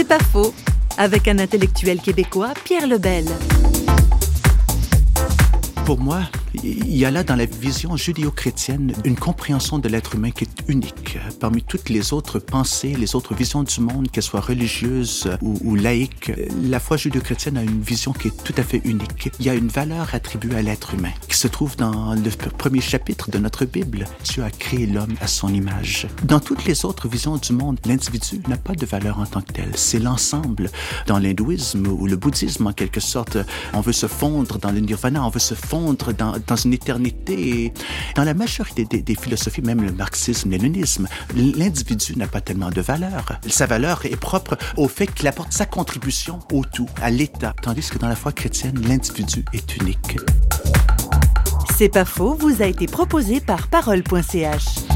C'est pas faux, avec un intellectuel québécois, Pierre Lebel. Pour moi, il y a là dans la vision judéo-chrétienne une compréhension de l'être humain qui est unique. Parmi toutes les autres pensées, les autres visions du monde, qu'elles soient religieuses ou, laïques, la foi judéo-chrétienne a une vision qui est tout à fait unique. Il y a une valeur attribuée à l'être humain qui se trouve dans le premier chapitre de notre Bible. Dieu a créé l'homme à son image. Dans toutes les autres visions du monde, l'individu n'a pas de valeur en tant que tel. C'est l'ensemble. Dans l'hindouisme ou le bouddhisme, en quelque sorte, on veut se fondre dans le nirvana, on veut se fondre dans, dans une éternité. Dans la majorité des, des philosophies, même le marxisme, léninisme, l'individu n'a pas tellement de valeur. Sa valeur est propre au fait qu'il apporte sa contribution au tout, à l'État, tandis que dans la foi chrétienne, l'individu est unique. C'est pas faux, vous a été proposé par parole.ch.